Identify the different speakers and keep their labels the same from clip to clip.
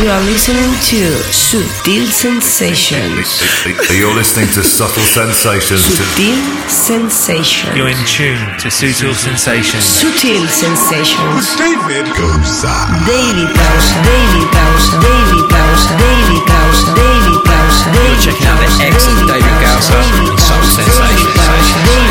Speaker 1: you are listening to Subtle Sensations.
Speaker 2: You're listening to Subtle Sensations.
Speaker 1: Subtle Sensations.
Speaker 3: You're in tune to Sutil Sensations.
Speaker 1: Subtle Sensations.
Speaker 4: David Goza.
Speaker 1: David Gausa, David Gausa, David Gausa, David Gausa, David Gausa, David
Speaker 5: You're checking out the excellent David Gausa on Soul Sensations.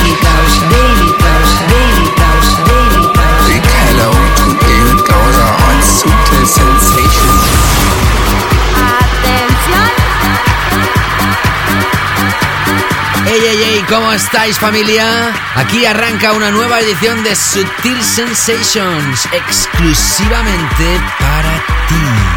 Speaker 6: ¿Cómo estáis familia? Aquí arranca una nueva edición de Subtil Sensations, exclusivamente para ti.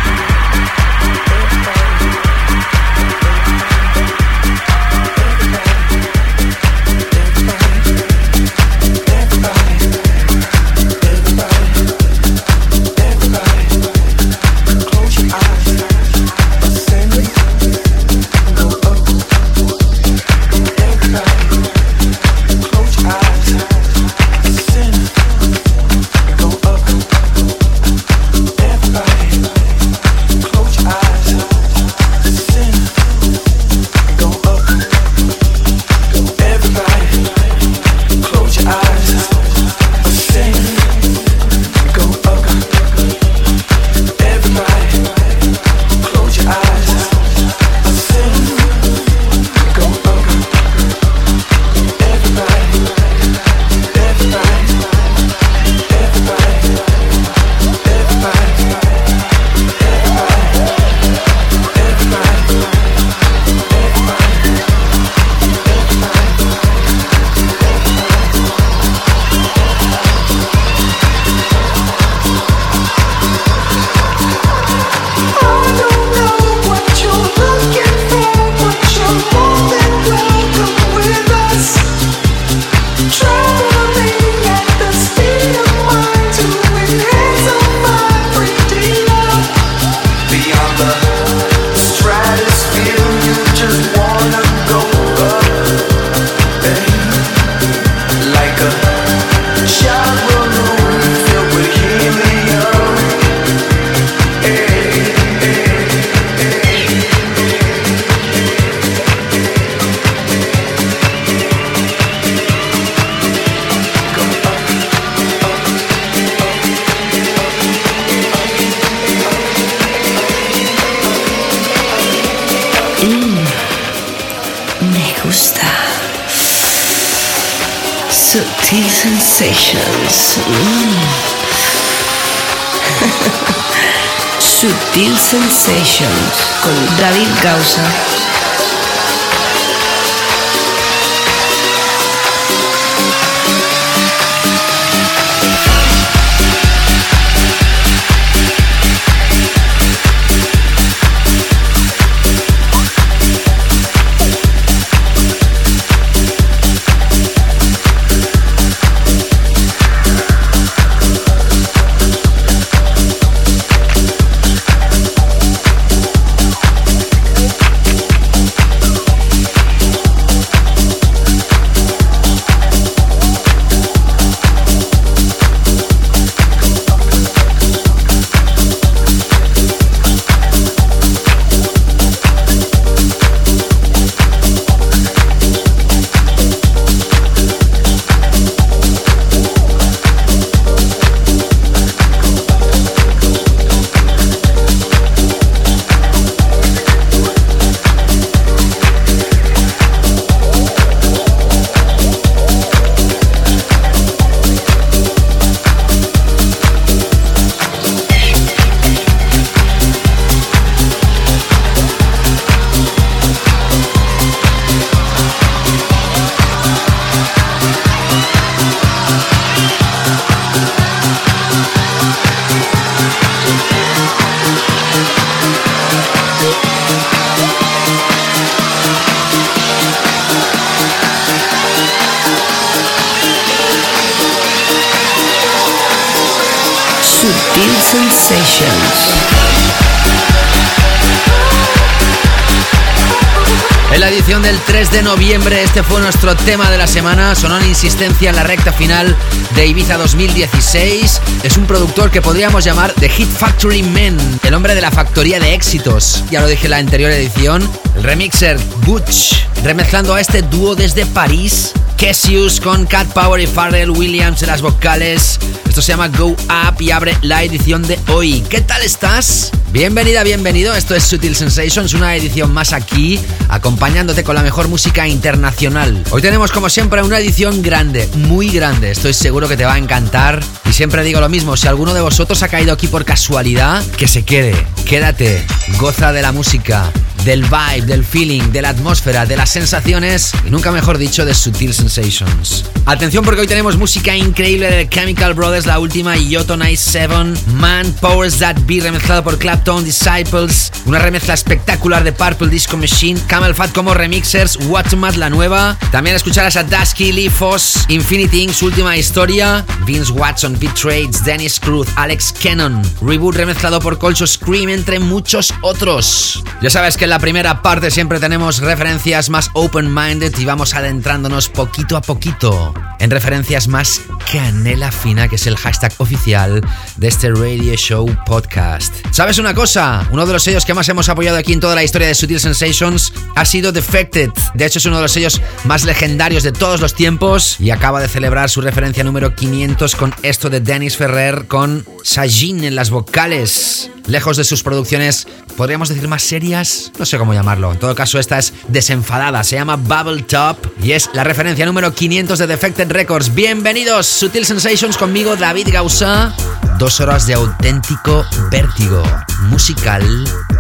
Speaker 6: Nuestro tema de la semana. Sonó en insistencia en la recta final de Ibiza 2016. Es un productor que podríamos llamar The Hit Factory Man, el hombre de la factoría de éxitos. Ya lo dije en la anterior edición. El remixer Butch, remezclando a este dúo desde París. Cassius con Cat Power y Pharrell Williams en las vocales. Esto se llama Go Up y abre la edición de hoy. ¿Qué tal estás? Bienvenida, bienvenido. Esto es Sutil Sensations, una edición más aquí, acompañándote con la mejor música internacional. Hoy tenemos, como siempre, una edición grande, muy grande. Estoy seguro que te va a encantar. Y siempre digo lo mismo: si alguno de vosotros ha caído aquí por casualidad, que se quede. Quédate, goza de la música del vibe, del feeling, de la atmósfera, de las sensaciones y nunca mejor dicho de Sutil Sensations. Atención porque hoy tenemos música increíble de Chemical Brothers, la última Yoto Nice 7, Man Powers That Be remezclado por Clapton Disciples, una remezcla espectacular de Purple Disco Machine, Camel Fat como remixers, What's la nueva, también escucharás a Dusky, Lee Foss, Infinity Inc. su última historia, Vince Watson, Beat Trades, Dennis Cruz, Alex Cannon, Reboot remezclado por Colcho Scream entre muchos otros. Ya sabes que la primera parte siempre tenemos referencias más open-minded y vamos adentrándonos poquito a poquito en referencias más canela fina, que es el hashtag oficial de este Radio Show Podcast. ¿Sabes una cosa? Uno de los sellos que más hemos apoyado aquí en toda la historia de Sutil Sensations ha sido Defected. De hecho, es uno de los sellos más legendarios de todos los tiempos y acaba de celebrar su referencia número 500 con esto de Dennis Ferrer con Sajin en las vocales. Lejos de sus producciones, podríamos decir más serias, no sé cómo llamarlo. En todo caso, esta es desenfadada, se llama Bubble Top y es la referencia número 500 de Defected Records. Bienvenidos, Sutil Sensations conmigo, David Gausa. Dos horas de auténtico vértigo musical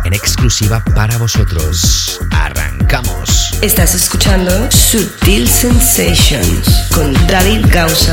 Speaker 6: en exclusiva para vosotros. Arrancamos.
Speaker 7: Estás escuchando Sutil Sensations con David Gausa.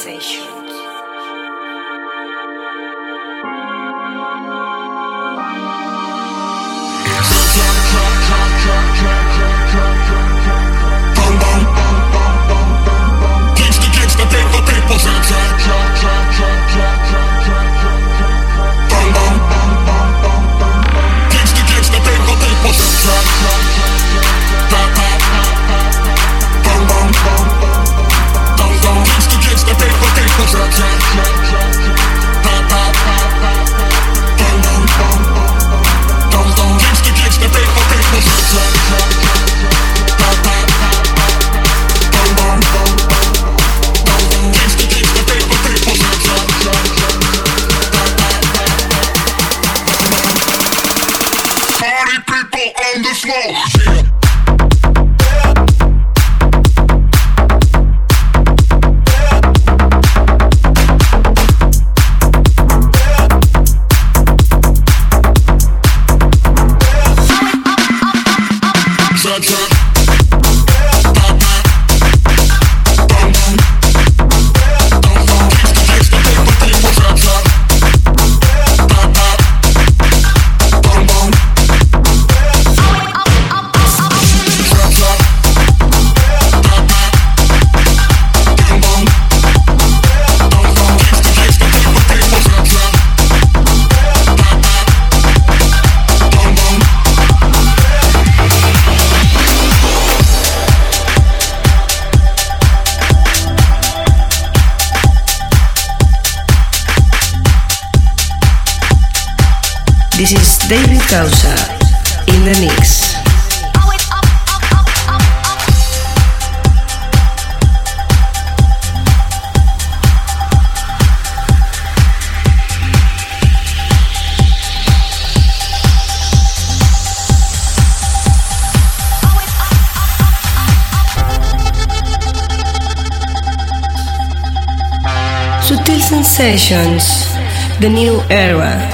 Speaker 1: The new era.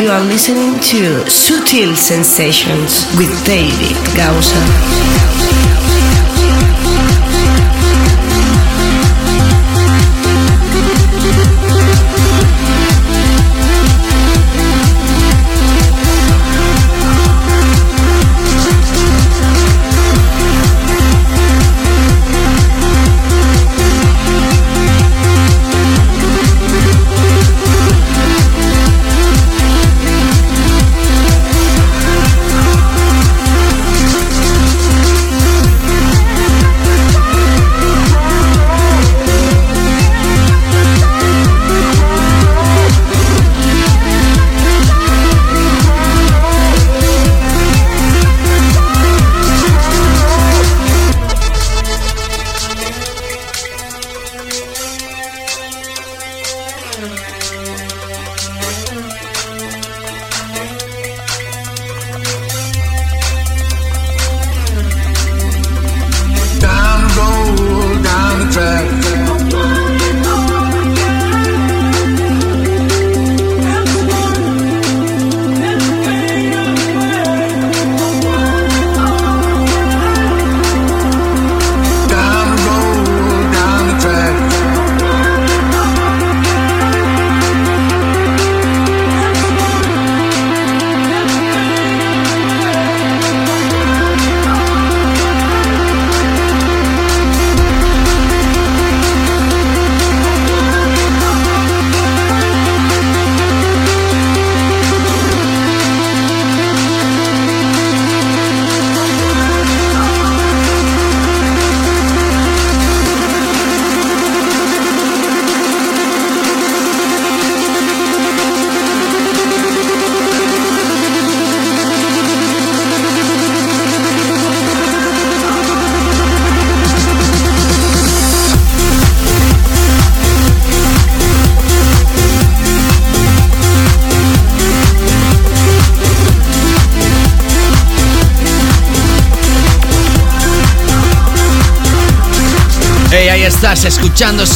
Speaker 1: You are listening to Sutil Sensations with David Gausa.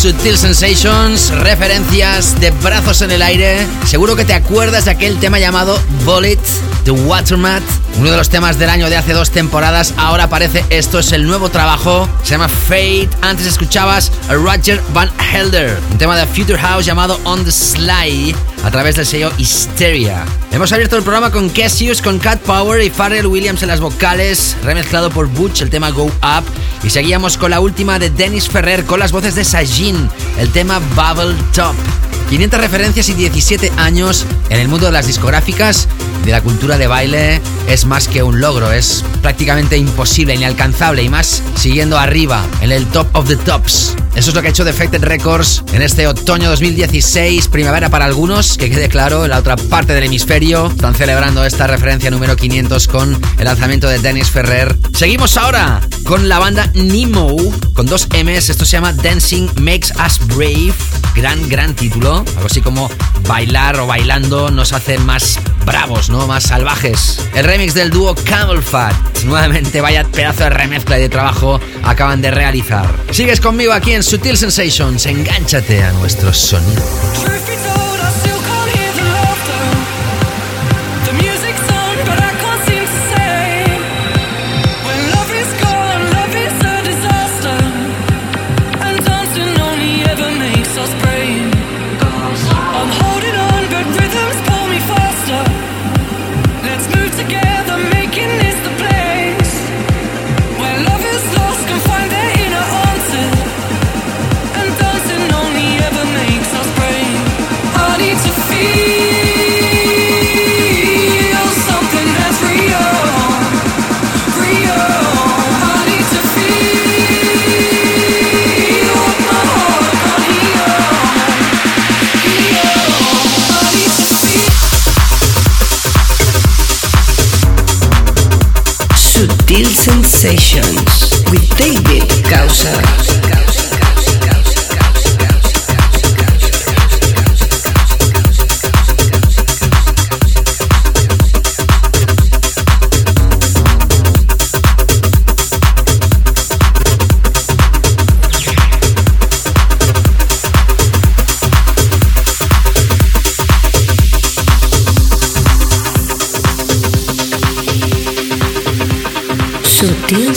Speaker 6: Sutil Sensations, referencias de brazos en el aire. Seguro que te acuerdas de aquel tema llamado Bullet, The Watermat, uno de los temas del año de hace dos temporadas. Ahora aparece esto, es el nuevo trabajo, se llama Fate. Antes escuchabas a Roger Van Helder, un tema de Future House llamado On the Sly a través del sello Hysteria. Hemos abierto el programa con Cassius, con Cat Power y Pharrell Williams en las vocales, remezclado por Butch el tema Go Up. Y seguíamos con la última de Dennis Ferrer con las voces de Sajin, el tema Bubble Top. 500 referencias y 17 años en el mundo de las discográficas de la cultura de baile es más que un logro, es prácticamente imposible, inalcanzable y más siguiendo arriba en el top of the tops. Eso es lo que ha hecho Defected Records en este otoño 2016, primavera para algunos, que quede claro, en la otra parte del hemisferio están celebrando esta referencia número 500 con el lanzamiento de Dennis Ferrer. Seguimos ahora con la banda Nemo, con dos M's, esto se llama Dancing Makes Us Brave, gran, gran título, algo así como bailar o bailando nos hacen más bravos, ¿no? Más salvajes. El remix del dúo Camel Fat. Nuevamente, vaya pedazo de remezcla y de trabajo acaban de realizar. Sigues conmigo aquí en Sutil Sensations. Engánchate a nuestro sonido.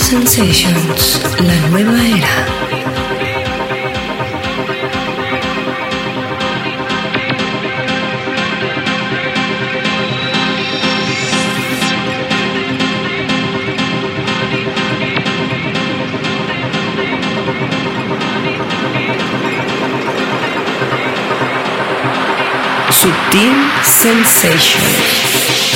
Speaker 1: Sensations, la nueva era. Sutil Sensations.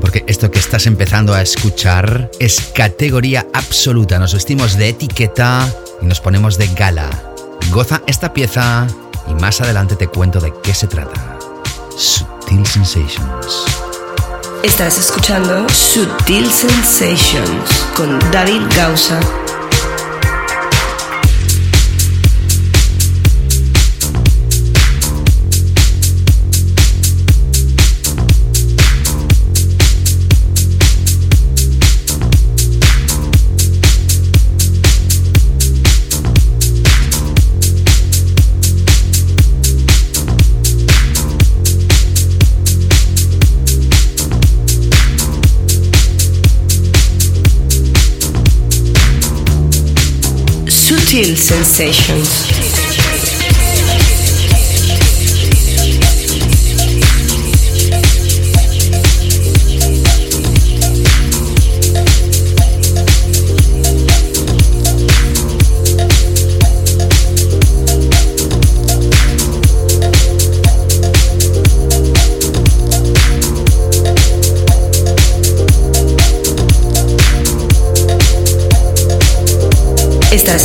Speaker 6: Porque esto que estás empezando a escuchar es categoría absoluta. Nos vestimos de etiqueta y nos ponemos de gala. Goza esta pieza y más adelante te cuento de qué se trata. Sutil Sensations.
Speaker 1: Estás escuchando Sutil Sensations con David Gausa. Sensations.
Speaker 8: Estás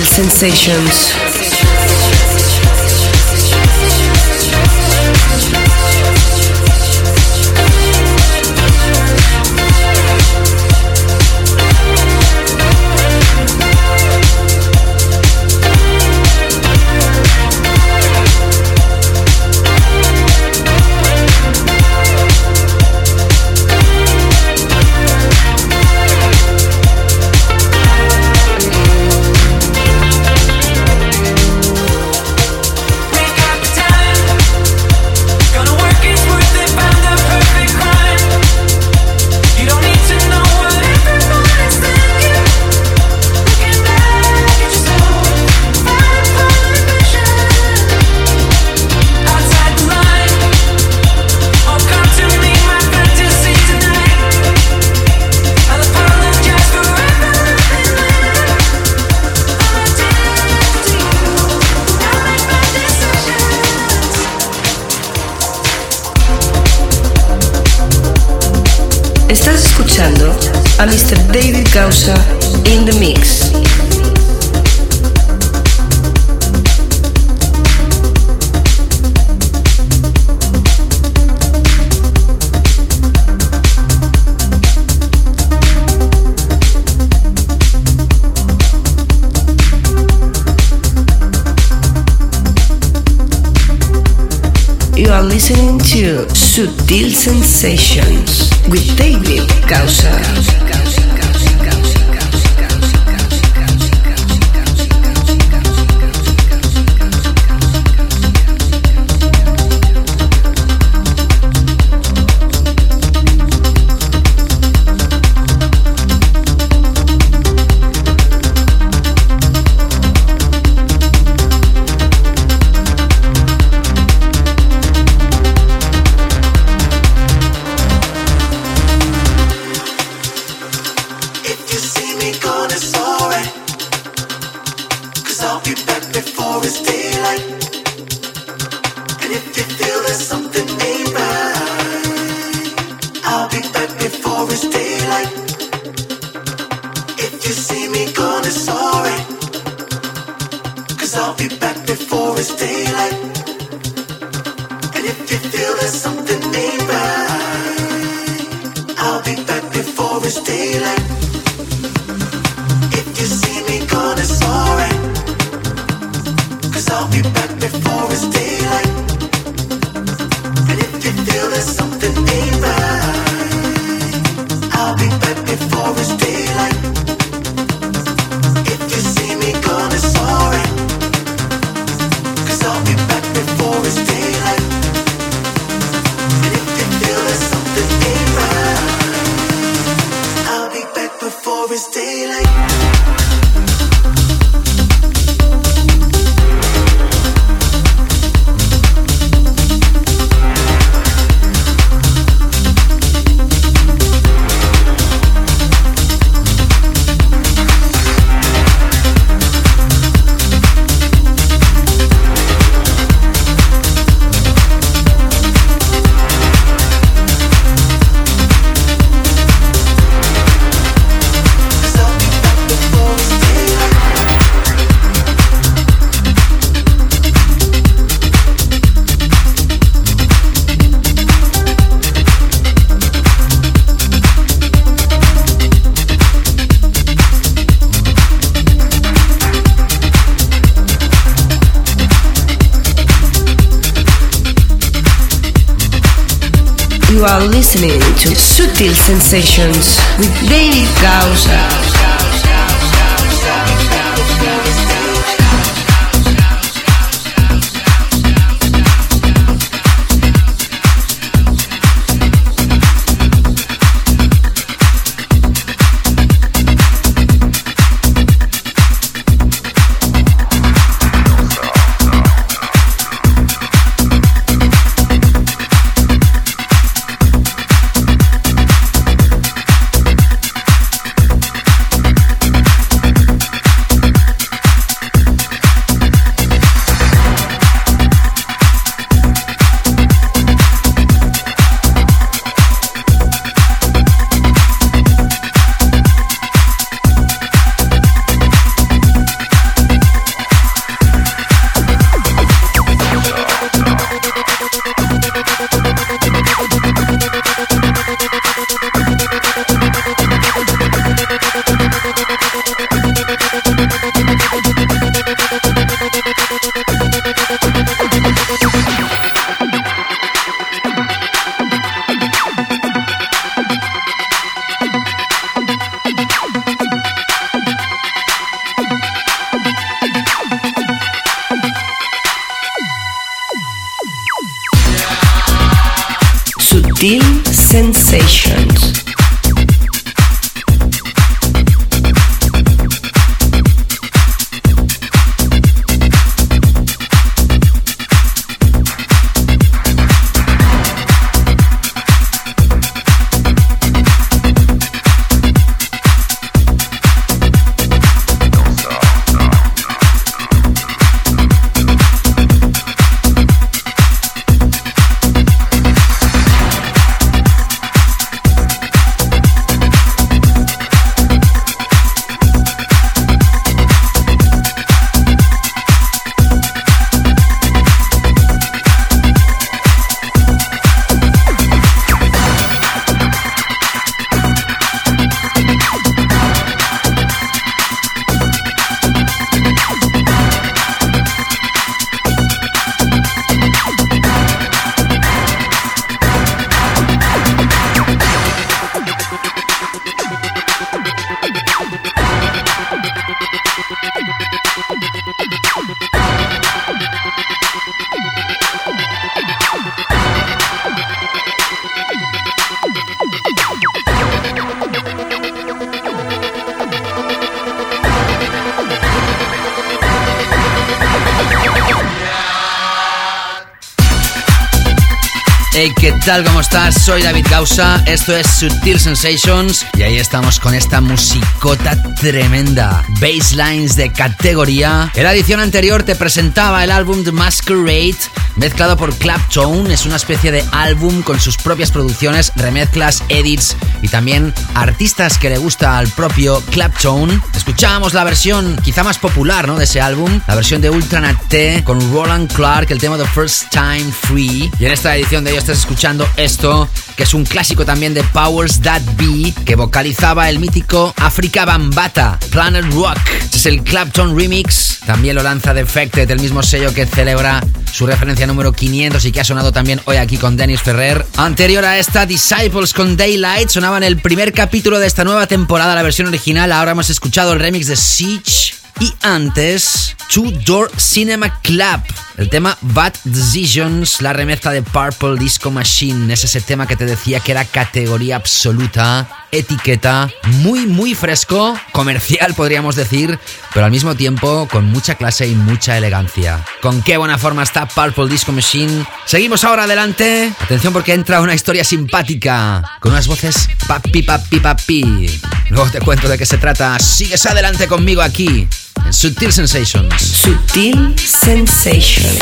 Speaker 8: Sensations. Causa in the mix. You are listening to Sutil Sensations with David Causa.
Speaker 1: Listening to Sutil Sensations with David Gausa.
Speaker 6: ¿Qué tal? ¿Cómo estás? Soy David Gausa, esto es Sutil Sensations y ahí estamos con esta musicota tremenda. Basslines de categoría. En la edición anterior te presentaba el álbum The Masquerade, mezclado por Claptone. Es una especie de álbum con sus propias producciones, remezclas, edits y también artistas que le gusta al propio Claptone. Escuchábamos la versión quizá más popular ¿no? de ese álbum, la versión de Ultranat T con Roland Clark, el tema The First Time Free. Y en esta edición de ellos estás escuchando esto, que es un clásico también de Powers That Be, que vocalizaba el mítico Africa Bambata, Planet Rock. Este es el Clapton Remix, también lo lanza Defected, el mismo sello que celebra su referencia número 500 y que ha sonado también hoy aquí con Dennis Ferrer. Anterior a esta, Disciples con Daylight sonaba en el primer capítulo de esta nueva temporada, la versión original. Ahora hemos escuchado el remix de Siege. Y antes, Two Door Cinema Club, el tema Bad Decisions, la remezcla de Purple Disco Machine. Es ese tema que te decía que era categoría absoluta, etiqueta, muy, muy fresco, comercial podríamos decir, pero al mismo tiempo con mucha clase y mucha elegancia. Con qué buena forma está Purple Disco Machine. Seguimos ahora adelante. Atención porque entra una historia simpática, con unas voces papi, papi, papi. Luego te cuento de qué se trata. Sigues adelante conmigo aquí. En Sutil Sensations.
Speaker 1: Sutil Sensations.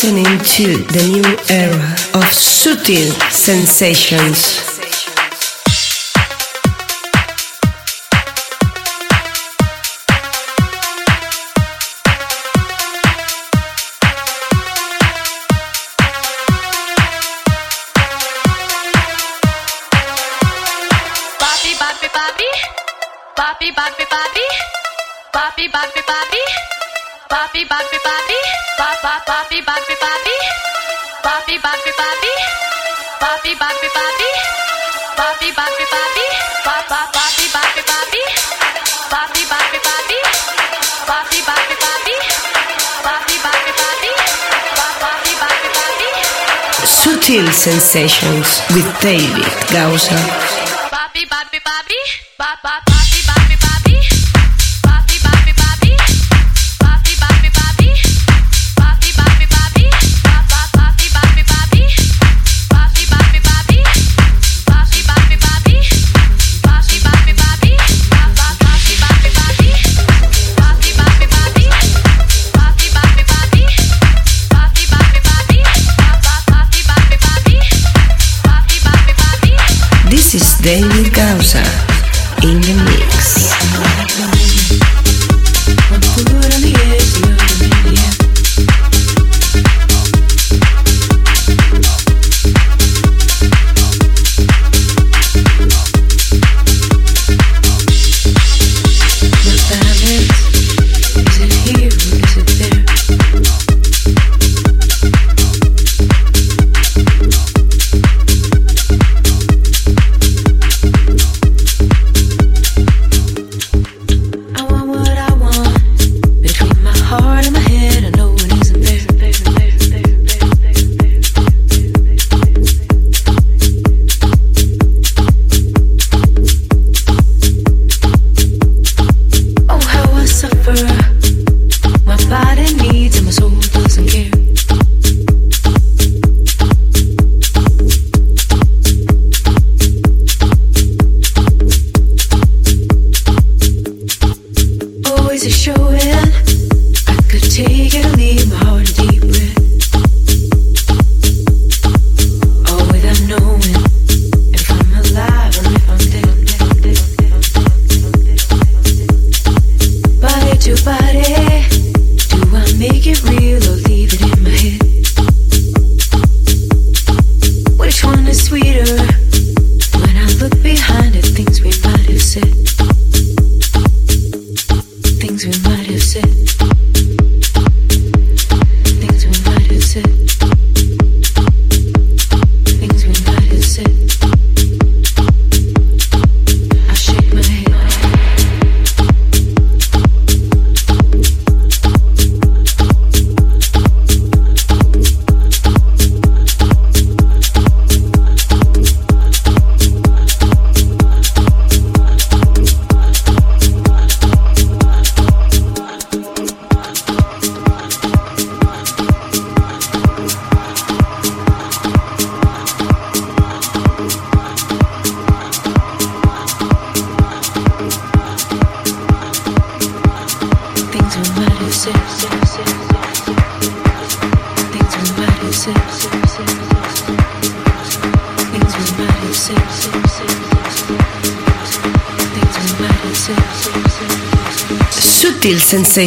Speaker 1: Listening to the new era of sutil sensations.
Speaker 4: Papi, papi, papi. Papi, papi, papi. Papi, papi, papi. Papi, papi, papi. Papa, papi, papi, papi. Papi, papi, papi. Papi, papi, papi. Papi, papi, papi. Papa, papi, papi, papi. Papi, papi, papi. Papi, papi, papi. Papi, papi, papi. Papi, papi, papi.
Speaker 1: Sutil sensations with David Gausa.
Speaker 4: Papi, papi, papi. Papa, papi, papi,
Speaker 1: David Gausa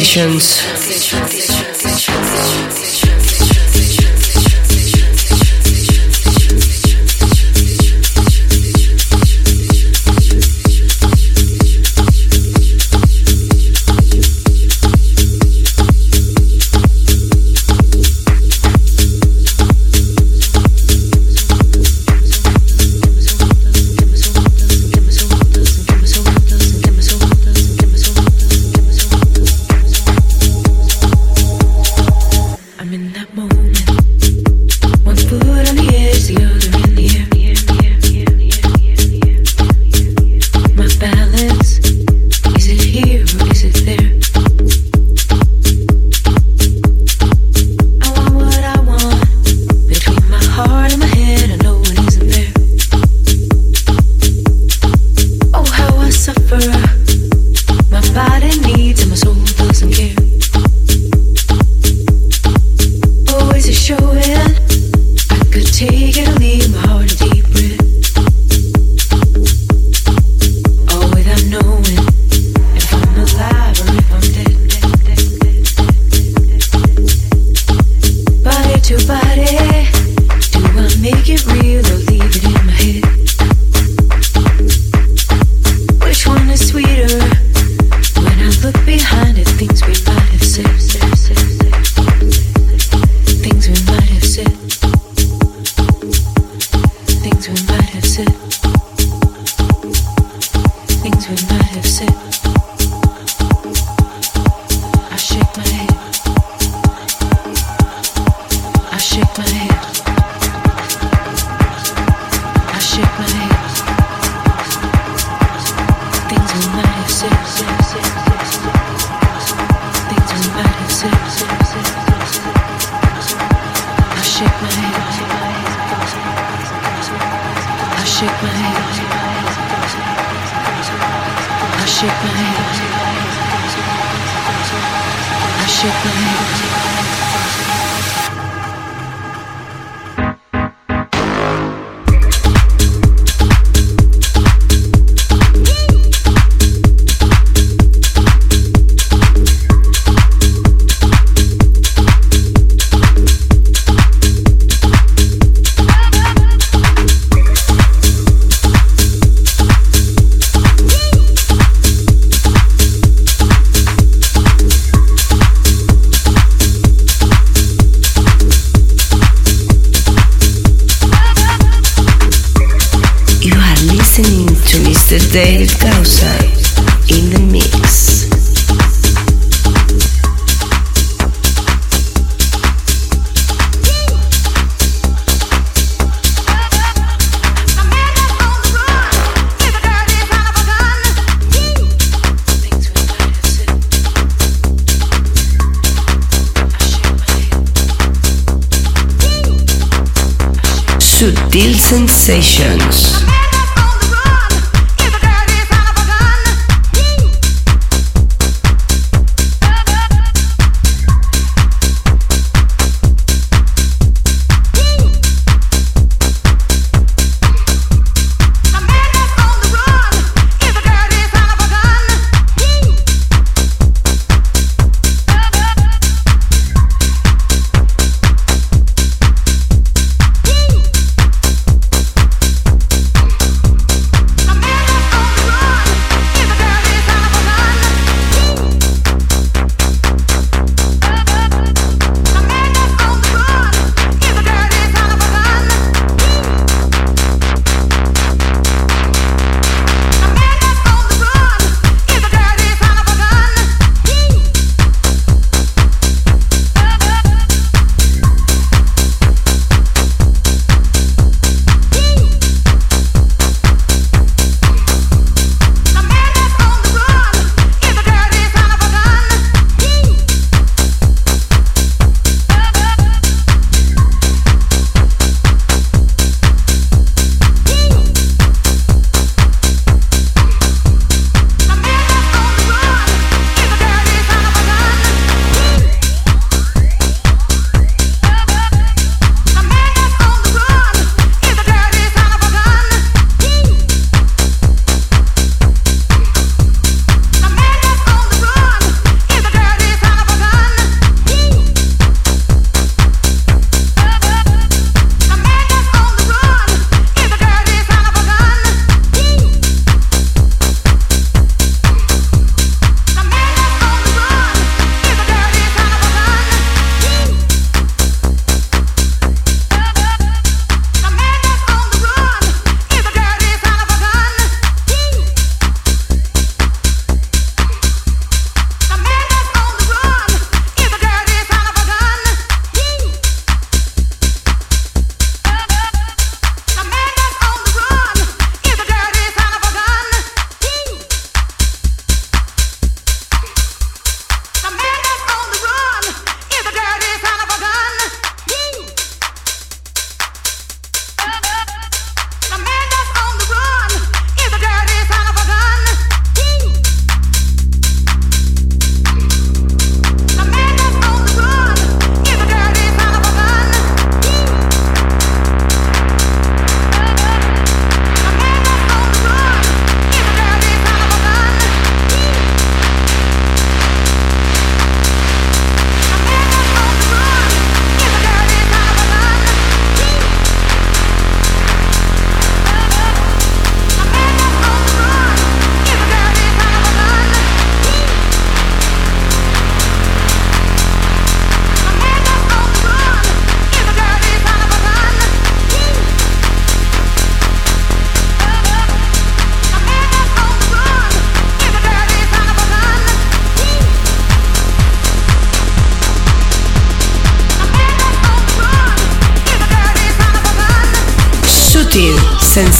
Speaker 9: sensations.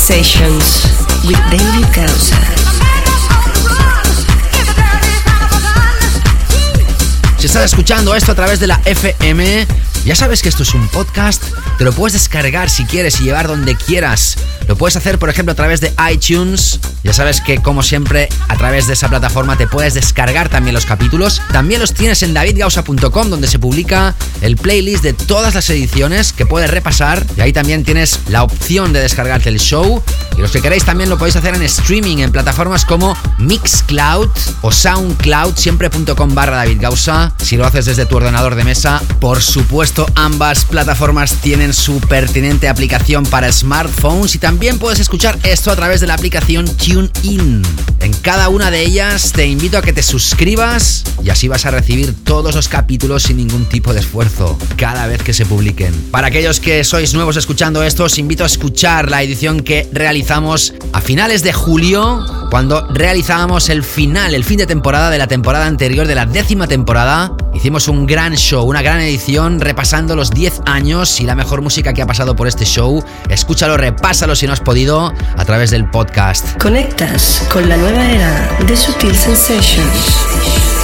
Speaker 1: Sensations with.
Speaker 6: Si estás escuchando esto a través de la FM, ya sabes que esto es un podcast, te lo puedes descargar si quieres y llevar donde quieras. Lo puedes hacer, por ejemplo, a través de iTunes. Ya sabes que, como siempre, a través de esa plataforma te puedes descargar también los capítulos. También los tienes en davidgausa.com, donde se publica el playlist de todas las ediciones que puedes repasar. Y ahí también tienes la opción de descargarte el show. Y los que queréis también lo podéis hacer en streaming en plataformas como Mixcloud o Soundcloud, siempre.com barra David Gausa. Si lo haces desde tu ordenador de mesa, por supuesto, ambas plataformas tienen su pertinente aplicación para smartphones y también puedes escuchar esto a través de la aplicación TuneIn. En cada una de ellas te invito a que te suscribas y así vas a recibir todos los capítulos sin ningún tipo de esfuerzo cada vez que se publiquen. Para aquellos que sois nuevos escuchando esto, os invito a escuchar la edición que realizamos a finales de julio, cuando realizábamos el final, el fin de temporada de la temporada anterior, de la décima temporada. Hicimos un gran show, una gran edición repasando los 10 años y la mejor música que ha pasado por este show. Escúchalo, repásalo si no has podido a través del podcast.
Speaker 1: Conectas con la nueva era de Sutil Sensations.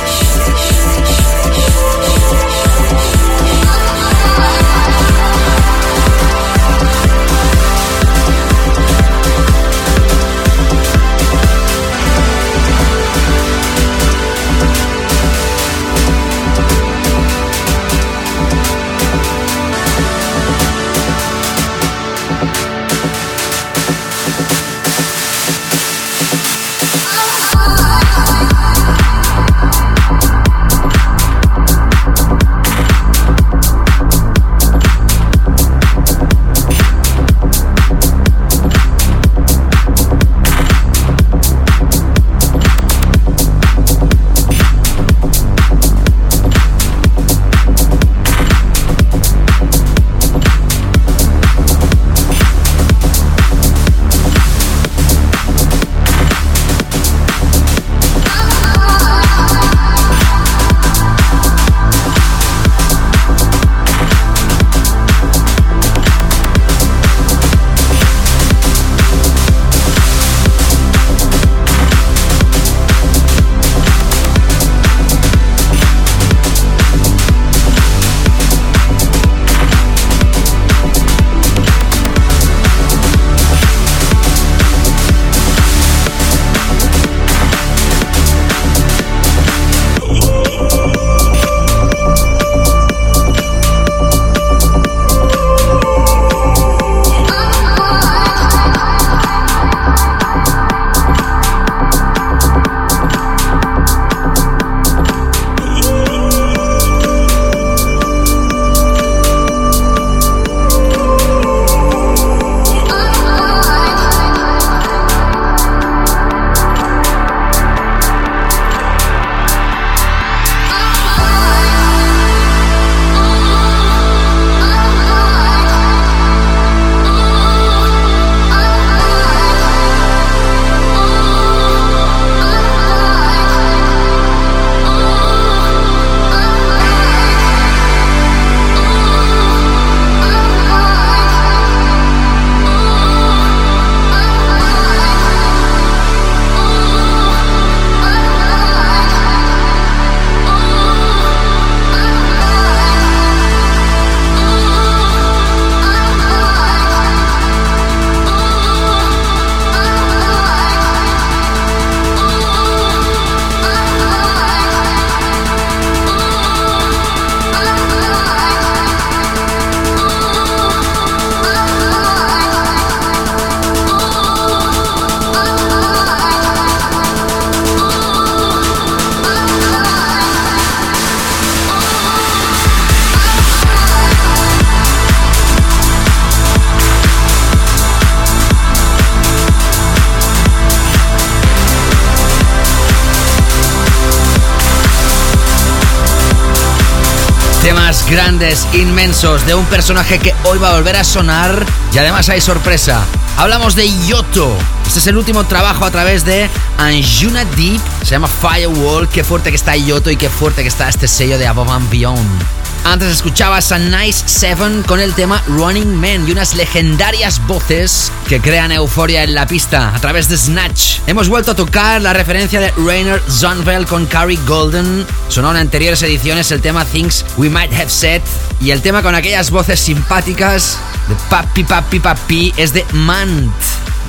Speaker 6: Inmensos, de un personaje que hoy va a volver a sonar y además hay sorpresa. Hablamos de Yoto. Este es el último trabajo a través de Anjuna Deep. Se llama Firewall. Qué fuerte que está Yoto y qué fuerte que está este sello de Above and Beyond. Antes escuchabas a Nice Seven con el tema Running Man y unas legendarias voces que crean euforia en la pista a través de Snatch. Hemos vuelto a tocar la referencia de Rainer Zonveld con Carrie Golden. Sonó en anteriores ediciones el tema Things We Might Have Said y el tema con aquellas voces simpáticas de Papi Papi Papi es de Mant.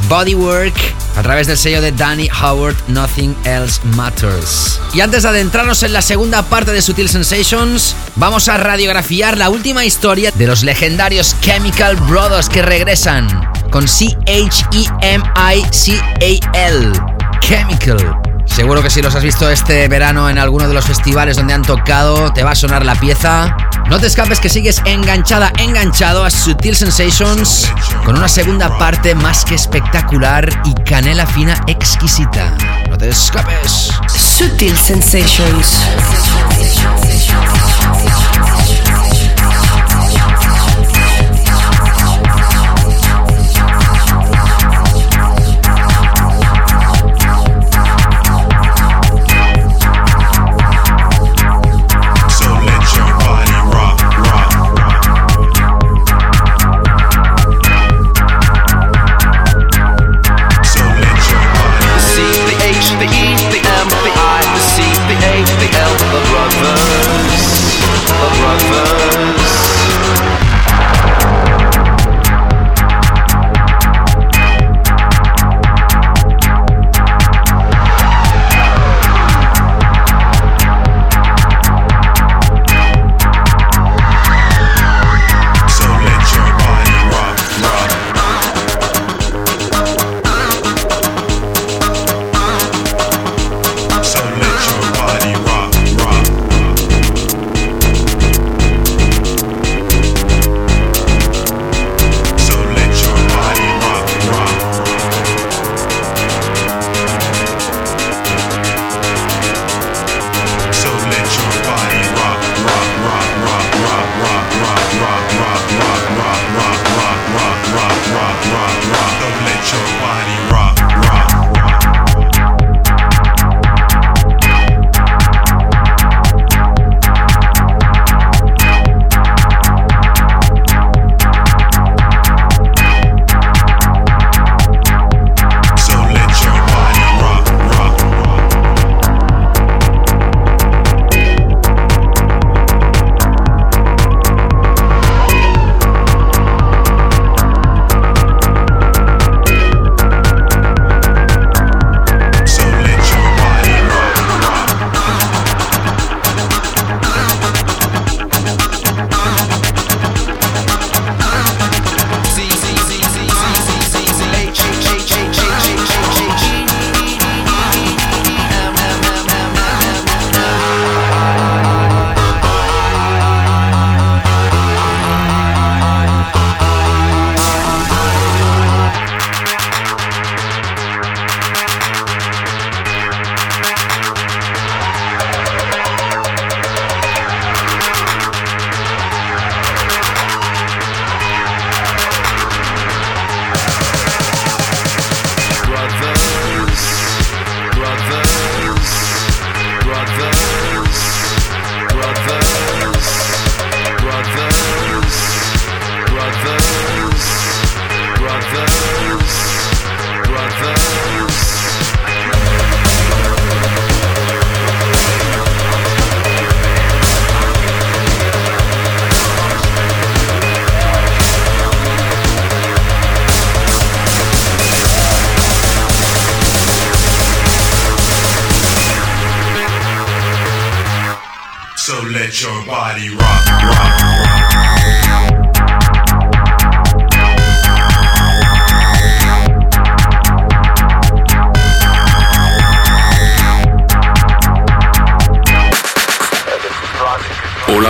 Speaker 6: Bodywork a través del sello de Danny Howard Nothing Else Matters. Y antes de adentrarnos en la segunda parte de Sutil Sensations, vamos a radiografiar la última historia de los legendarios Chemical Brothers que regresan con C-H-E-M-I-C-A-L. Chemical. Seguro que si los has visto este verano en alguno de los festivales donde han tocado, te va a sonar la pieza. No te escapes que sigues enganchada, enganchado a Sutil Sensations con una segunda parte más que espectacular y canela fina exquisita. No te escapes.
Speaker 10: Sutil Sensations.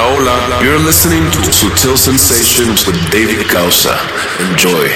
Speaker 11: Hola, hola. You're listening to Sutil Sensations with David Causa. Enjoy.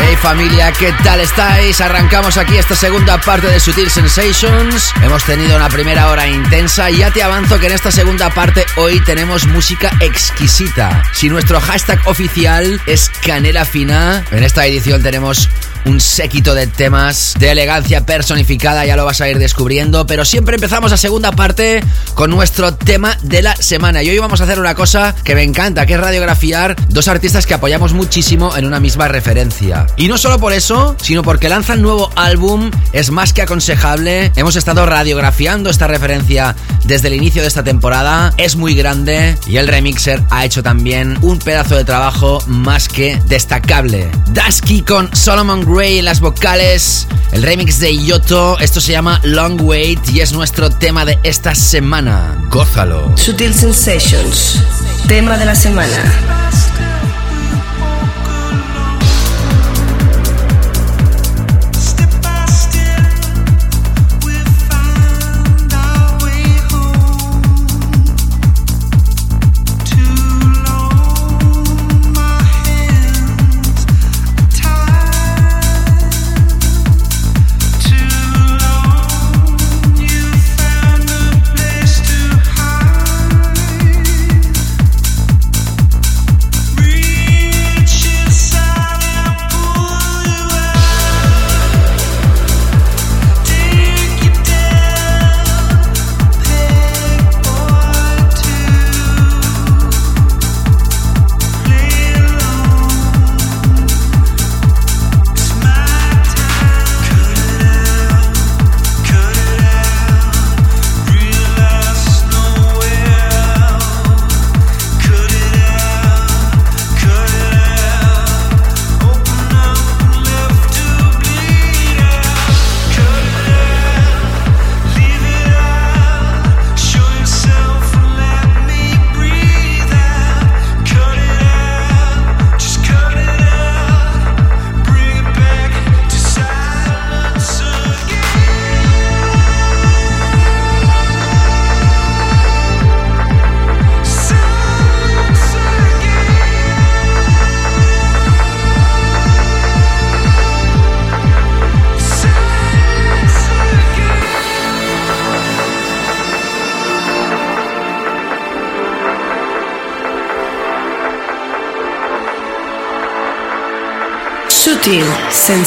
Speaker 6: Hey familia, ¿qué tal estáis? Arrancamos aquí esta segunda parte de Sutil Sensations. Hemos tenido una primera hora intensa y ya te avanzo que en esta segunda parte hoy tenemos música exquisita. Si nuestro hashtag oficial es Canela Fina, en esta edición tenemos un séquito de temas de elegancia personificada, ya lo vas a ir descubriendo, pero siempre empezamos la segunda parte con nuestro tema de la semana. Y hoy vamos a hacer una cosa que me encanta, que es radiografiar dos artistas que apoyamos muchísimo en una misma referencia. Y no solo por eso, sino porque lanzan nuevo álbum, es más que aconsejable. Hemos estado radiografiando esta referencia desde el inicio de esta temporada, es muy grande y el remixer ha hecho también un pedazo de trabajo más que destacable. Dusky con Solomon Gray en las vocales, el remix de Yoto, esto se llama Long Wait y es nuestro tema de esta semana. Gózalo.
Speaker 12: Sutil Sensations, tema de la semana.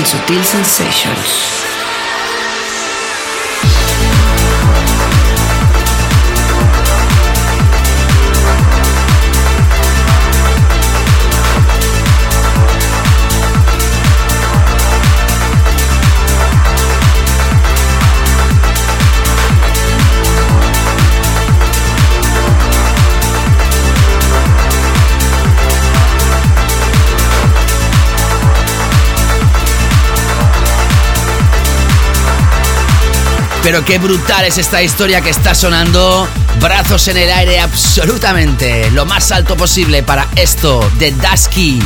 Speaker 12: En Sutil Sensations.
Speaker 6: Pero qué brutal es esta historia que está sonando. Brazos en el aire absolutamente. Lo más alto posible para esto de Dusky.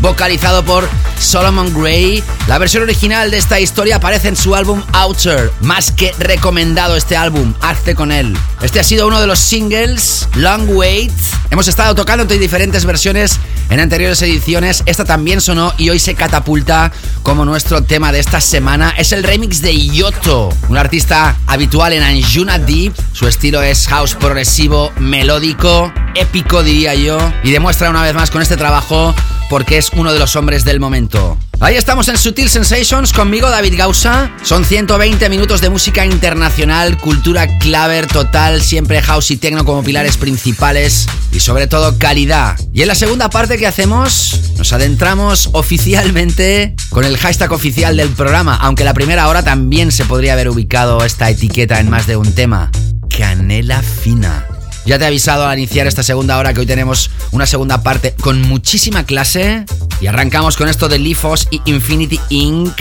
Speaker 6: vocalizado por Solomon Gray. La versión original de esta historia aparece en su álbum Outer. Más que recomendado este álbum, hazte con él. Este ha sido uno de los singles, Long Wait. Hemos estado tocando en diferentes versiones en anteriores ediciones. Esta también sonó y hoy se catapulta como nuestro tema de esta semana. Es el remix de Yoto, un artista habitual en Anjuna Deep. Su estilo es house progresivo, melódico, épico diría yo. Y demuestra una vez más con este trabajo porque es uno de los hombres del momento. Ahí estamos en Sutil Sensations conmigo David Gausa. Son 120 minutos de música internacional, cultura claver total, siempre house y techno como pilares principales y sobre todo calidad. Y en la segunda parte que hacemos nos adentramos oficialmente con el hashtag oficial del programa, aunque la primera hora también se podría haber ubicado esta etiqueta en más de un tema. Canela fina. Ya te he avisado al iniciar esta segunda hora que hoy tenemos una segunda parte con muchísima clase. Y arrancamos con esto de Lifos y Infinity Inc.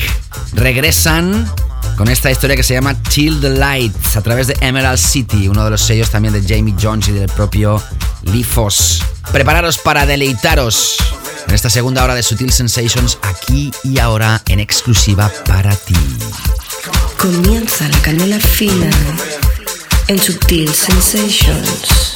Speaker 6: Regresan con esta historia que se llama Till the Lights a través de Emerald City, uno de los sellos también de Jamie Jones y del propio Lifos. Prepararos para deleitaros en esta segunda hora de Sutil Sensations aquí y ahora en exclusiva para ti.
Speaker 9: Comienza la canela fina en Sutil Sensations.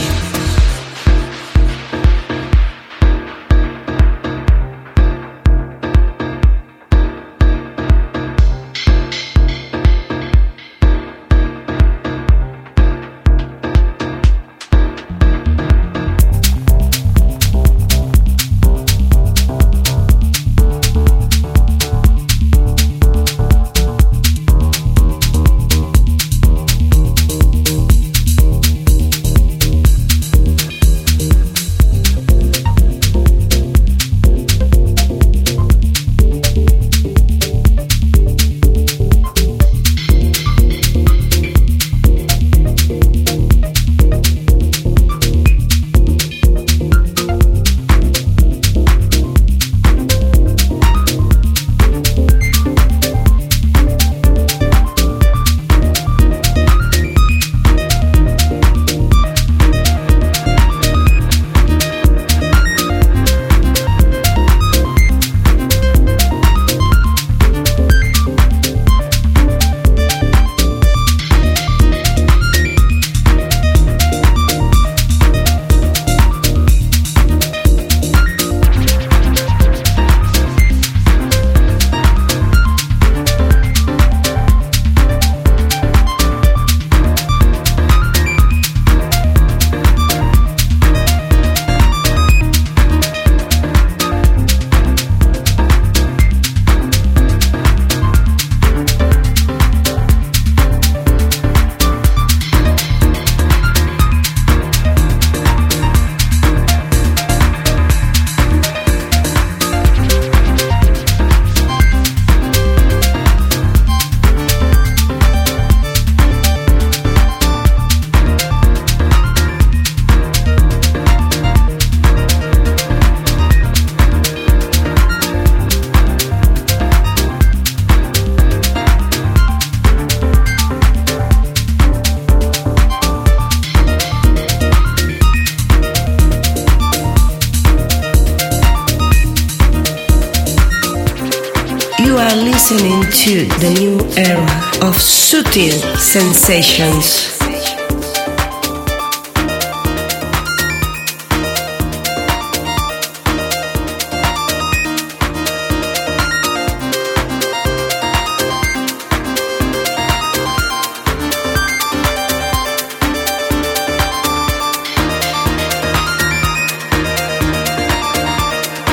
Speaker 1: Sensations.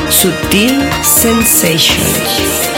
Speaker 1: Sutil Sensations.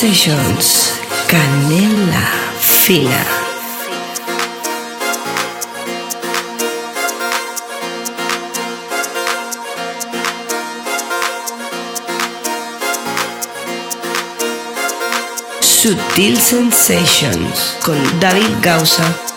Speaker 1: Sensations, Canela Fina. Sutil Sensations con David Gausa.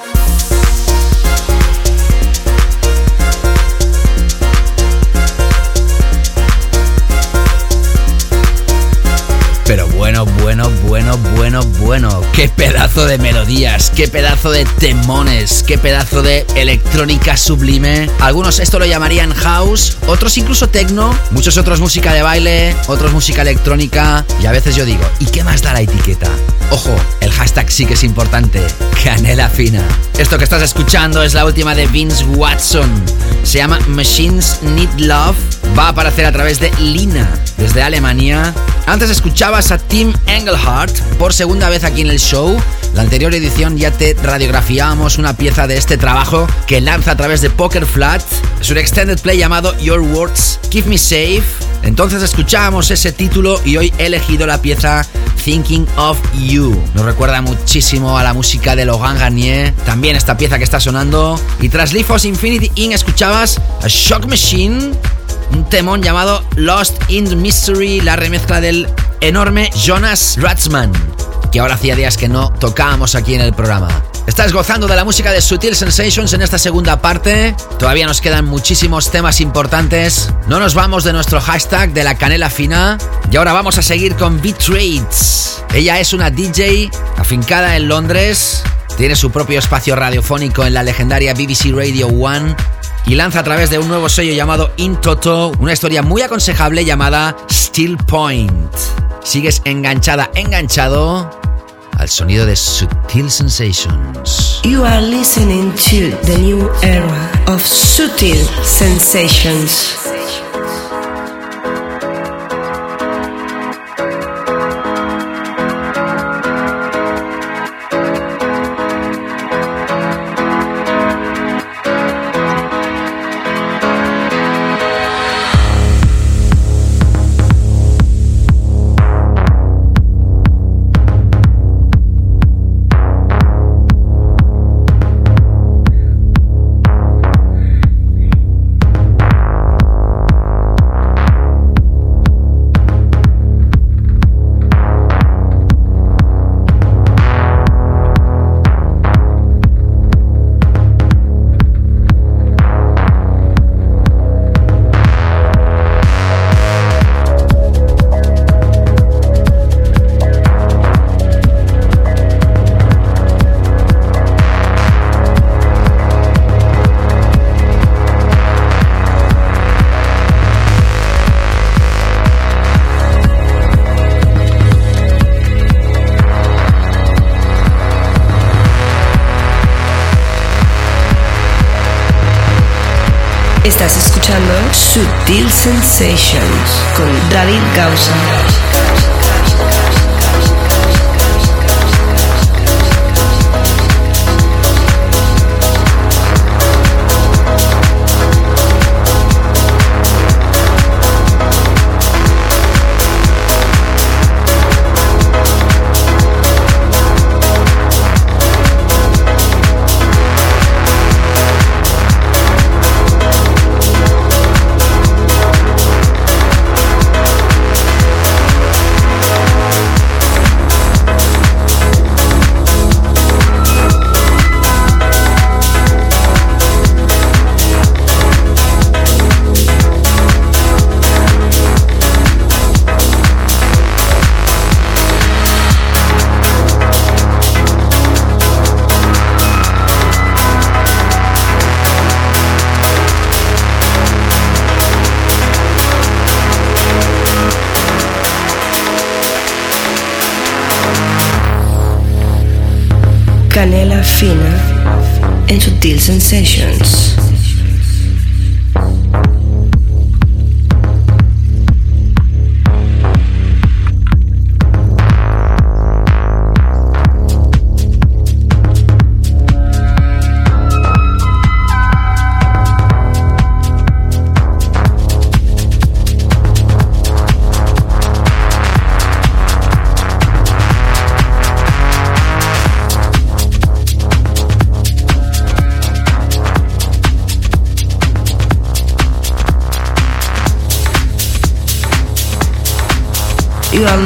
Speaker 6: Bueno, bueno, bueno, bueno. Qué pedazo de melodías, qué pedazo de temones, qué pedazo de electrónica sublime. Algunos esto lo llamarían house, otros incluso techno, muchos otros música de baile, otros música electrónica. Y a veces yo digo, ¿y qué más da la etiqueta? Ojo, el hashtag sí que es importante. Canela fina. Esto que estás escuchando es la última de Vince Watson. Se llama Machines Need Love. Va a aparecer a través de Lina, desde Alemania. Antes escuchabas a Tim Engelhardt por segunda vez aquí en el show. La anterior edición ya te radiografiábamos una pieza de este trabajo que lanza a través de Poker Flat. Es un extended play llamado Your Words Keep Me Safe. Entonces escuchábamos ese título y hoy he elegido la pieza Thinking of You. Nos recuerda muchísimo a la música de Logan Garnier. También esta pieza que está sonando. Y tras Lifos Infinity Inc. escuchabas a Shock Machine un temón llamado Lost in Mystery, la remezcla del enorme Jonas Ratzman, que ahora hacía días que no tocábamos aquí en el programa. Estás gozando de la música de Sutil Sensations en esta segunda parte. Todavía nos quedan muchísimos temas importantes. No nos vamos de nuestro hashtag de la canela fina. Y ahora vamos a seguir con Beat Trades. Ella es una DJ afincada en Londres. Tiene su propio espacio radiofónico en la legendaria BBC Radio 1 y lanza a través de un nuevo sello llamado In Toto una historia muy aconsejable llamada Still Point. Sigues enganchada, enganchado al sonido de Sutil Sensations.
Speaker 1: You are listening to the new era of Sutil Sensations. Escuchando Sutil Sensations con David Gausa. Canela fina en Sutil Sensations.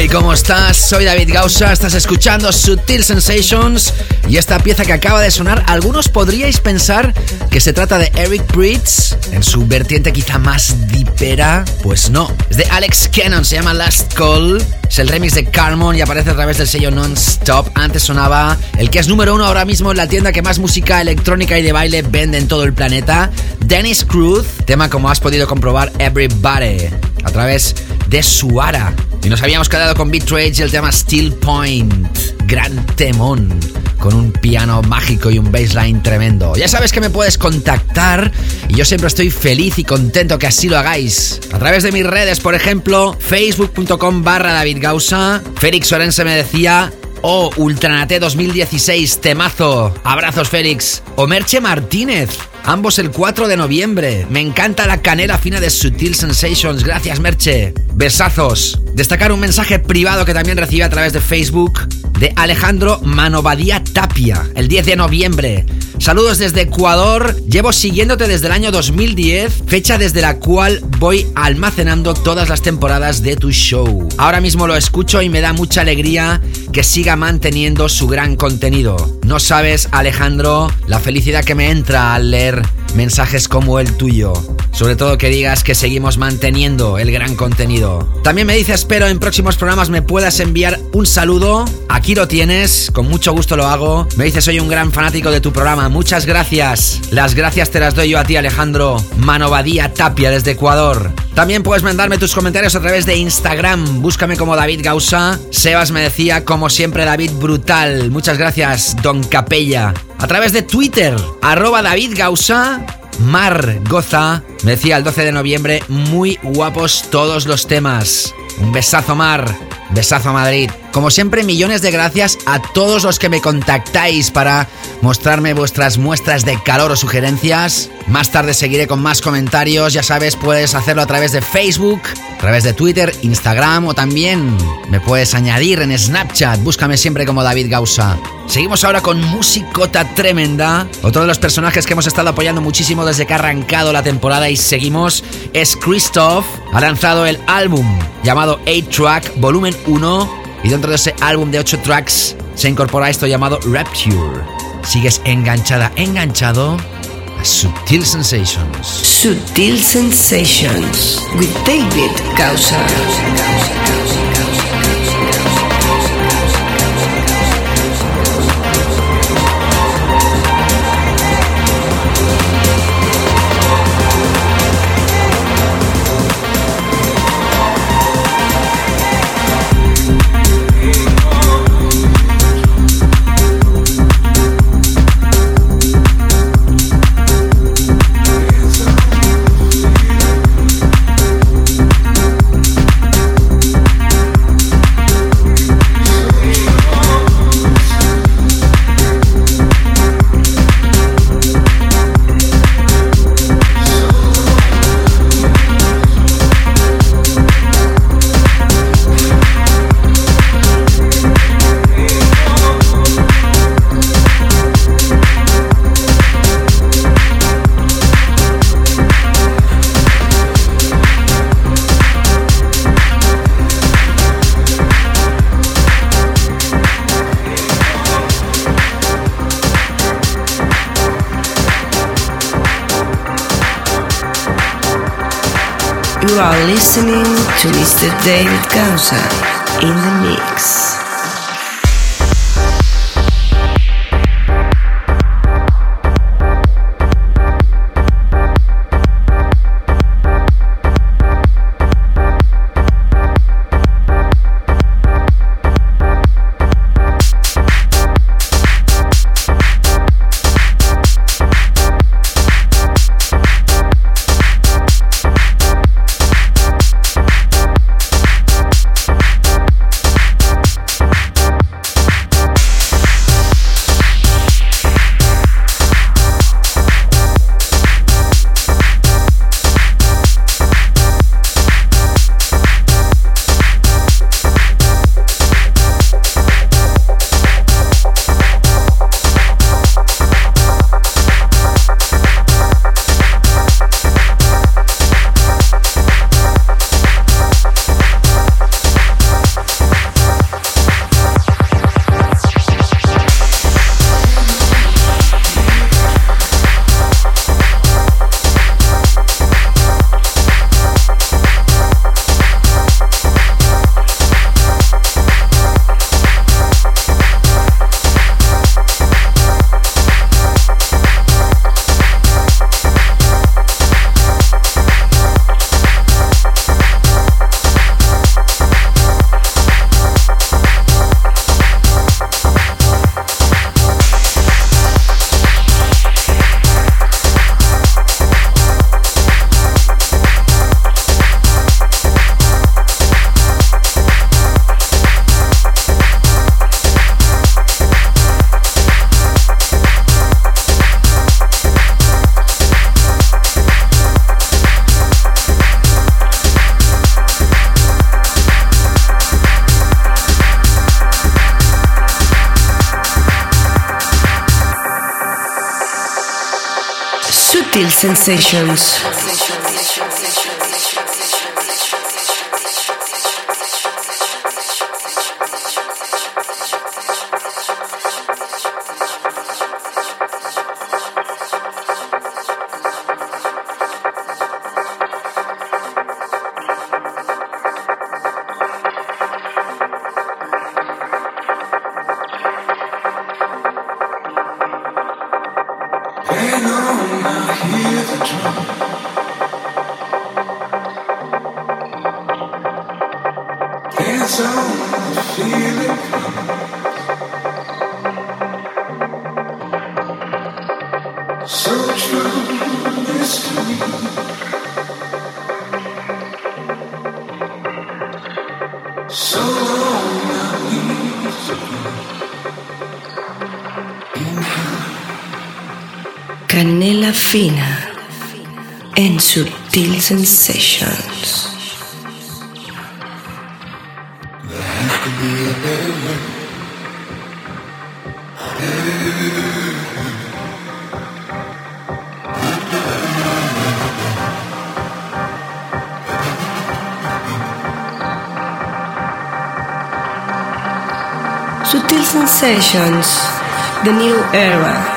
Speaker 6: Hey, ¿cómo estás? Soy David Gausa, estás escuchando Sutil Sensations y esta pieza que acaba de sonar, algunos podríais pensar que se trata de Eric Pritz en su vertiente quizá más dipera, pues no. Es de Alex Cannon, se llama Last Call, es el remix de Carmon y aparece a través del sello Non-Stop. Antes sonaba el que es número uno ahora mismo en la tienda que más música electrónica y de baile vende en todo el planeta, Dennis Cruz, tema como has podido comprobar Everybody, a través de Suara. Y nos habíamos quedado con Beat y el tema Steel Point. Gran temón. Con un piano mágico y un bassline tremendo. Ya sabes que me puedes contactar y yo siempre estoy feliz y contento que así lo hagáis. A través de mis redes, por ejemplo, facebook.com barra David Gausa. Félix Orense me decía, Oh, Ultranate 2016, temazo. Abrazos, Félix. O Merche Martínez. Ambos el 4 de noviembre. Me encanta la canela fina de Sutil Sensations. Gracias, Merche. Besazos. Destacar un mensaje privado que también recibí a través de Facebook de Alejandro Manovadía Tapia, el 10 de noviembre. Saludos desde Ecuador. Llevo siguiéndote desde el año 2010, fecha desde la cual voy almacenando todas las temporadas de tu show. Ahora mismo lo escucho y me da mucha alegría que siga manteniendo su gran contenido. No sabes, Alejandro, la felicidad que me entra al leer mensajes como el tuyo. Sobre todo que digas que seguimos manteniendo el gran contenido. También me dice, espero en próximos programas me puedas enviar un saludo. Aquí lo tienes, con mucho gusto lo hago. Me dice, soy un gran fanático de tu programa. Muchas gracias. Las gracias te las doy yo a ti, Alejandro. Manovadía Tapia desde Ecuador. También puedes mandarme tus comentarios a través de Instagram. Búscame como David Gausa. Sebas me decía, como siempre, David Brutal. Muchas gracias, Don Capella. A través de Twitter, arroba David Gausa. Mar Goza me decía el 12 de noviembre, muy guapos todos los temas. Un besazo Mar, besazo Madrid. Como siempre, millones de gracias a todos los que me contactáis para mostrarme vuestras muestras de calor o sugerencias. Más tarde seguiré con más comentarios, ya sabes, puedes hacerlo a través de Facebook, a través de Twitter, Instagram o también me puedes añadir en Snapchat, búscame siempre como David Gausa. Seguimos ahora con musicota tremenda. Otro de los personajes que hemos estado apoyando muchísimo desde que ha arrancado la temporada y seguimos es Christoph. Ha lanzado el álbum llamado 8-Track Volumen 1 y dentro de ese álbum de 8 tracks se incorpora esto llamado Rapture. Sigues enganchada, enganchado a Subtil Sensations.
Speaker 1: Sutil Sensations with David Causa. To Mr. David Causa in the mix. Sensations. Sensations. Subtle Sensations, the new era.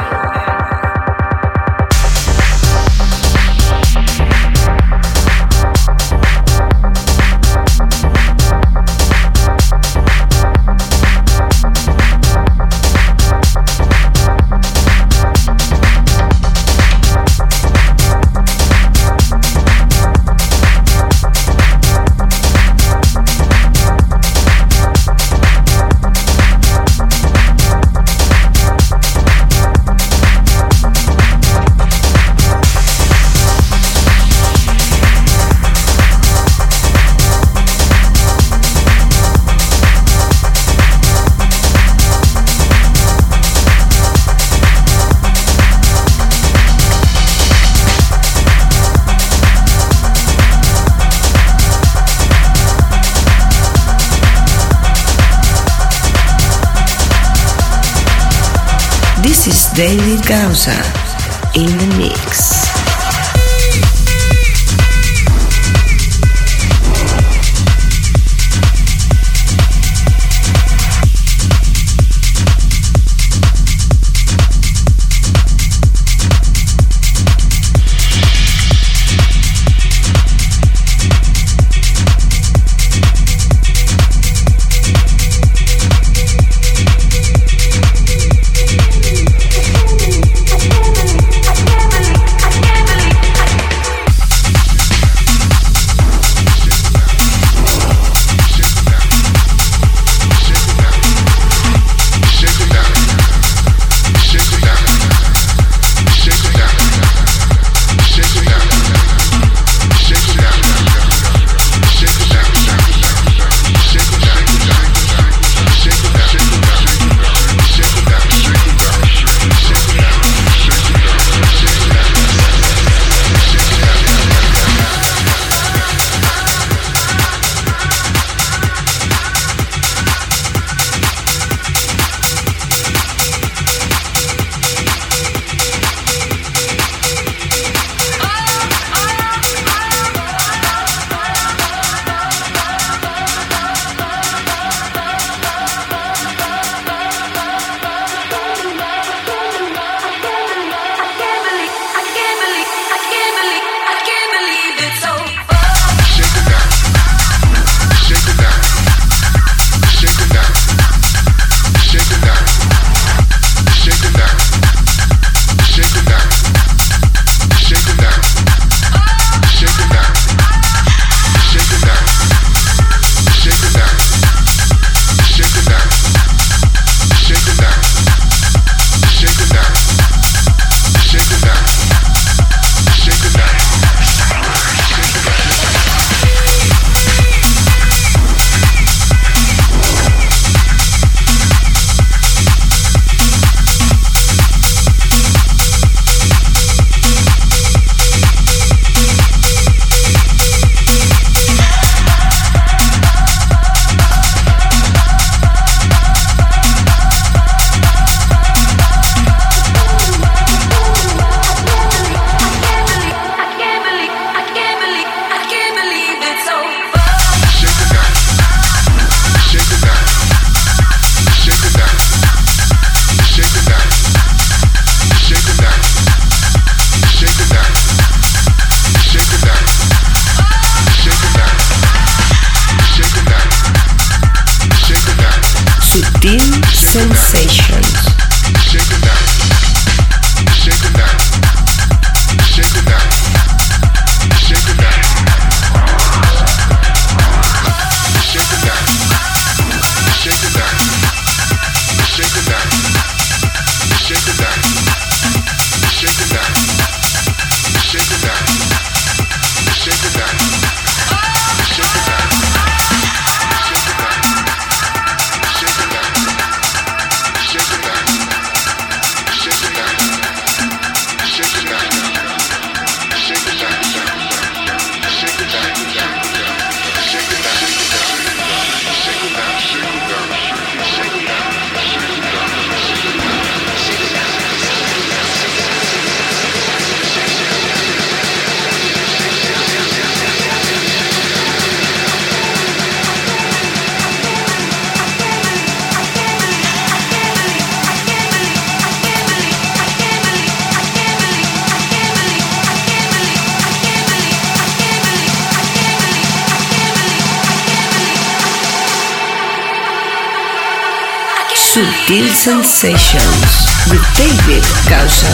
Speaker 1: Sutil Sensations with David Gausa.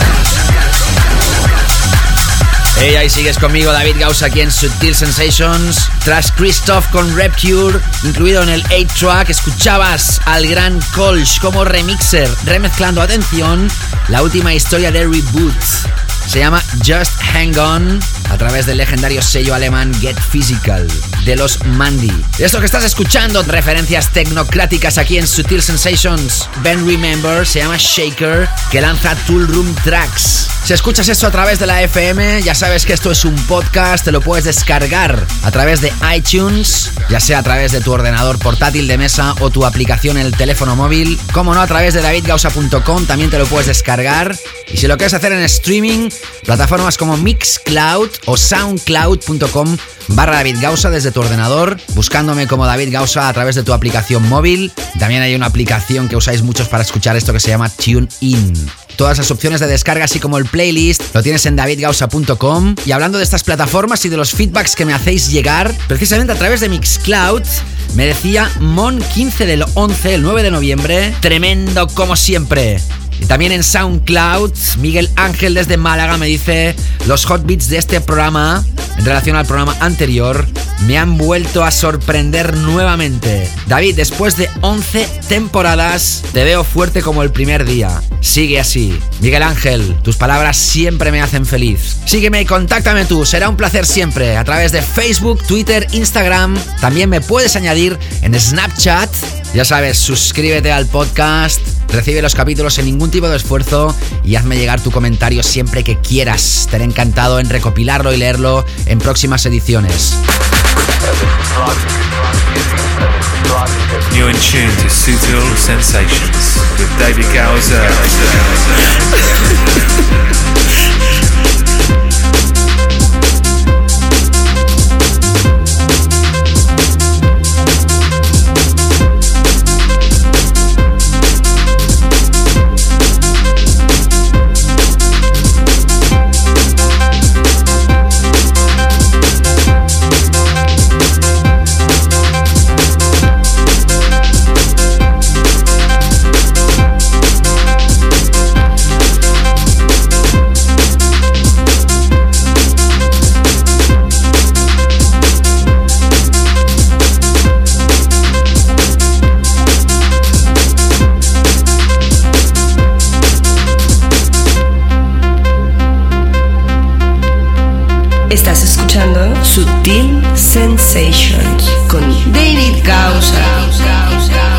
Speaker 6: Hey, ahí sigues conmigo, David Gausa, aquí en Sutil Sensations. Tras Christoph con Repture, incluido en el 8-track, escuchabas al gran Kolsch como remixer, remezclando, atención, la última historia de Reboot. Se llama Just Hang On a través del legendario sello alemán Get Physical de los Mandy. Esto que estás escuchando, referencias tecnocráticas aquí en Sutil Sensations. Ben Remember se llama Shaker, que lanza Tool Room Tracks. Si escuchas esto a través de la FM, ya sabes que esto es un podcast, te lo puedes descargar a través de iTunes, ya sea a través de tu ordenador portátil de mesa o tu aplicación en el teléfono móvil. Como no, a través de davidgausa.com también te lo puedes descargar. Y si lo quieres hacer en streaming, plataformas como Mixcloud o soundcloud.com barra David Gausa desde tu ordenador, buscándome como David Gausa a través de tu aplicación móvil. También hay una aplicación que usáis muchos para escuchar esto que se llama TuneIn. Todas las opciones de descarga, así como el playlist, lo tienes en davidgausa.com. Y hablando de estas plataformas y de los feedbacks que me hacéis llegar, precisamente a través de Mixcloud, me decía Mon15 del 11, el 9 de noviembre, tremendo como siempre. Y también en SoundCloud, Miguel Ángel desde Málaga me dice, los hot beats de este programa, en relación al programa anterior, me han vuelto a sorprender nuevamente. David, después de 11 temporadas, te veo fuerte como el primer día. Sigue así. Miguel Ángel, tus palabras siempre me hacen feliz. Sígueme y contáctame tú, será un placer siempre, a través de Facebook, Twitter, Instagram. También me puedes añadir en Snapchat. Ya sabes, suscríbete al podcast, recibe los capítulos sin ningún tipo de esfuerzo y hazme llegar tu comentario siempre que quieras. Estaré encantado en recopilarlo y leerlo en próximas ediciones.
Speaker 3: You're in tune to Sutil Sensations with David Gowser.
Speaker 1: escuchando Sutil Sensations con David Gausa.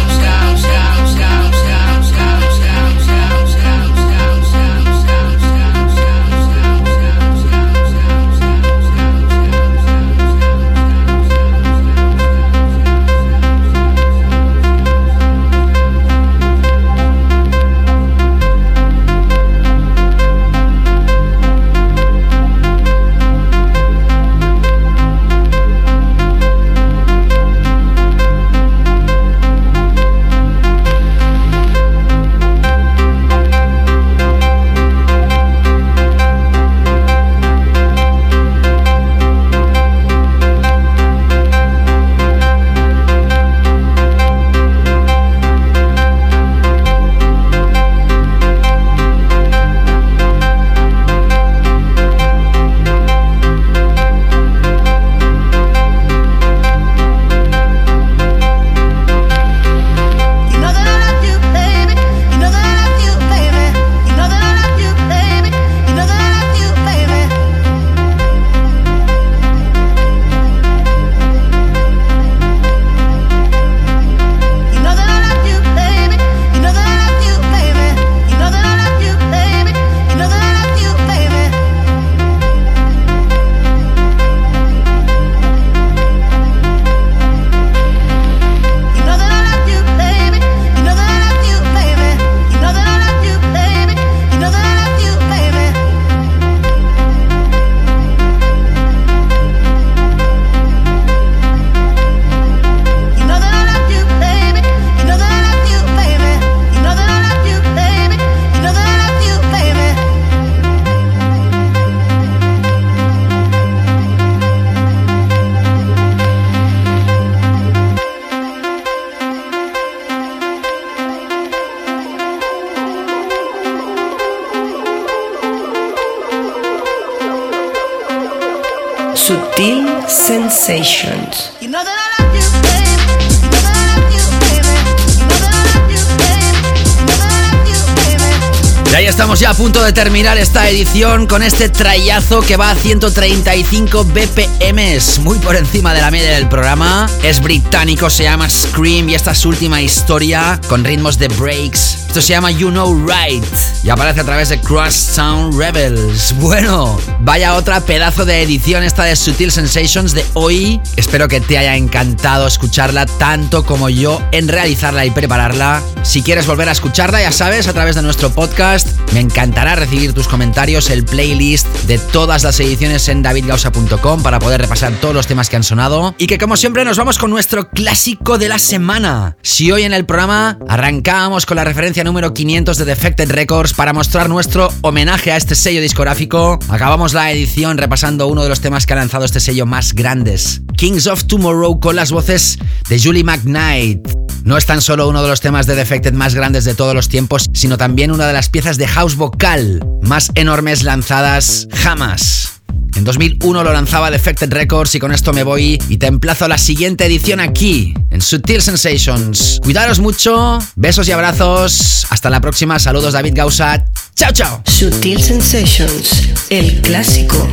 Speaker 6: Ya a punto de terminar esta edición con este trayazo que va a 135 BPMs, muy por encima de la media del programa. Es británico, se llama Scream y esta es su última historia con ritmos de breaks. Esto se llama You Know Right y aparece a través de Crosstown Rebels. Bueno, vaya otra pedazo de edición esta de Sutil Sensations de hoy. Espero que te haya encantado escucharla tanto como yo en realizarla y prepararla. Si quieres volver a escucharla, ya sabes, a través de nuestro podcast. Me encantará recibir tus comentarios, el playlist de todas las ediciones en davidgausa.com para poder repasar todos los temas que han sonado. Y que como siempre nos vamos con nuestro clásico de la semana. Si hoy en el programa arrancábamos con la referencia número 500 de Defected Records para mostrar nuestro homenaje a este sello discográfico, acabamos la edición repasando uno de los temas que ha lanzado este sello más grandes, Kings of Tomorrow con las voces de Julie McKnight. No es tan solo uno de los temas de Defected más grandes de todos los tiempos, sino también una de las piezas de house vocal más enormes lanzadas jamás. En 2001 lo lanzaba Defected Records y con esto me voy y te emplazo a la siguiente edición aquí, en Sutil Sensations. Cuidaros mucho, besos y abrazos. Hasta la próxima, saludos David Gausa. Chao, chao.
Speaker 1: Sutil Sensations, el clásico.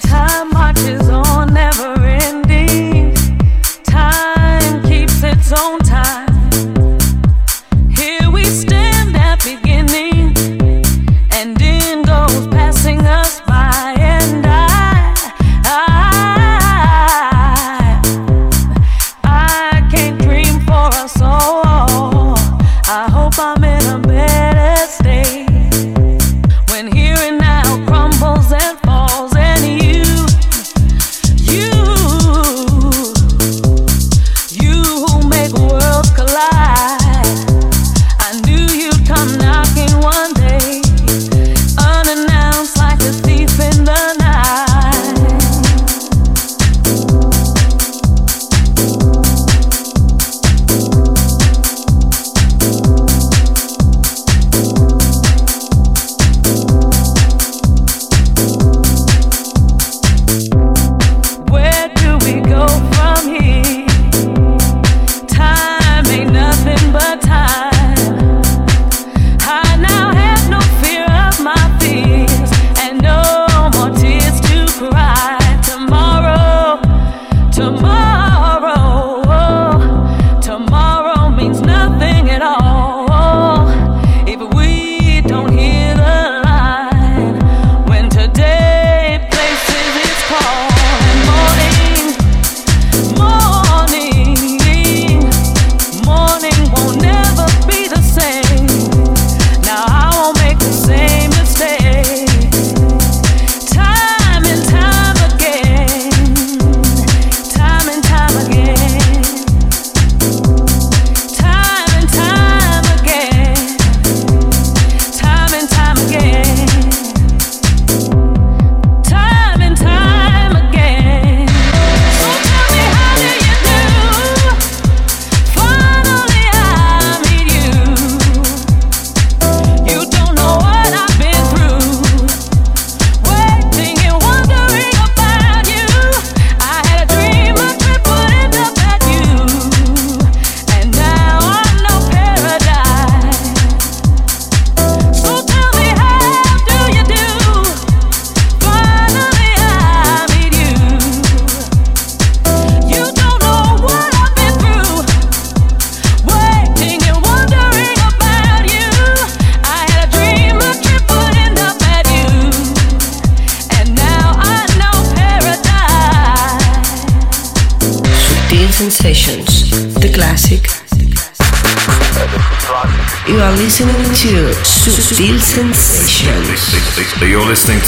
Speaker 8: Time marches on, never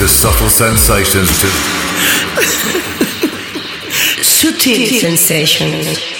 Speaker 8: to
Speaker 1: Subtle Sensations. to. Sutil Sensations.